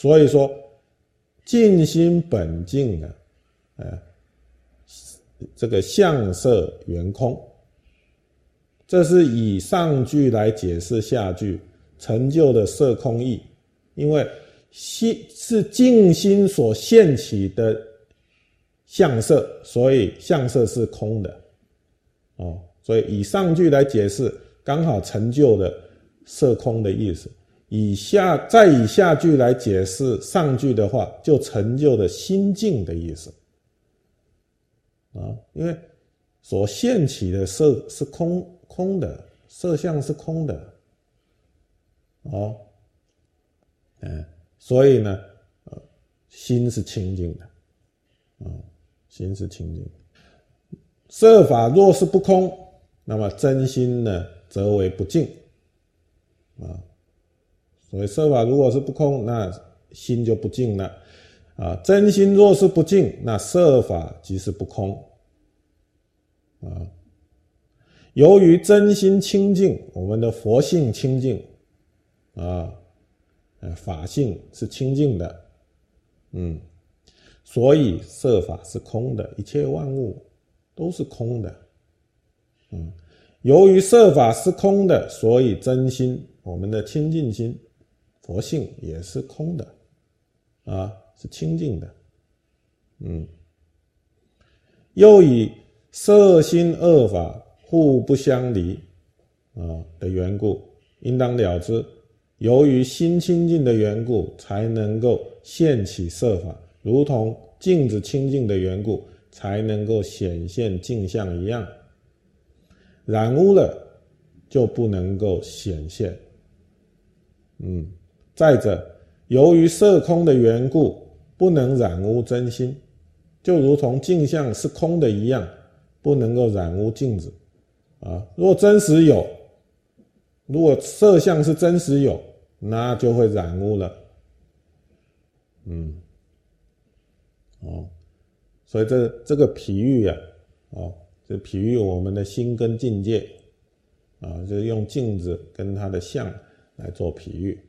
所以说，静心本静的，呃，这个相色圆空，这是以上句来解释下句成就的色空义，因为心是静心所现起的相色，所以相色是空的，哦，所以以上句来解释，刚好成就的色空的意思。以下再以下句来解释上句的话，就成就了心境的意思。啊，因为所现起的色是空空的，色相是空的。哦，嗯，所以呢，心是清净的，啊，心是清净。色法若是不空，那么真心呢，则为不净，啊。所以设法如果是不空，那心就不净了，啊，真心若是不净，那设法即是不空，啊，由于真心清净，我们的佛性清净，啊，呃，法性是清净的，嗯，所以设法是空的，一切万物都是空的，嗯，由于设法是空的，所以真心，我们的清净心。佛性也是空的，啊，是清净的，嗯。又以色心二法互不相离，啊的缘故，应当了知，由于心清净的缘故，才能够现起色法，如同镜子清净的缘故，才能够显现镜像一样。染污了，就不能够显现，嗯。再者，由于色空的缘故，不能染污真心，就如同镜像是空的一样，不能够染污镜子。啊，若真实有，如果色相是真实有，那就会染污了。嗯，哦，所以这这个比喻呀，哦，这比喻我们的心跟境界，啊，就是用镜子跟它的相来做比喻。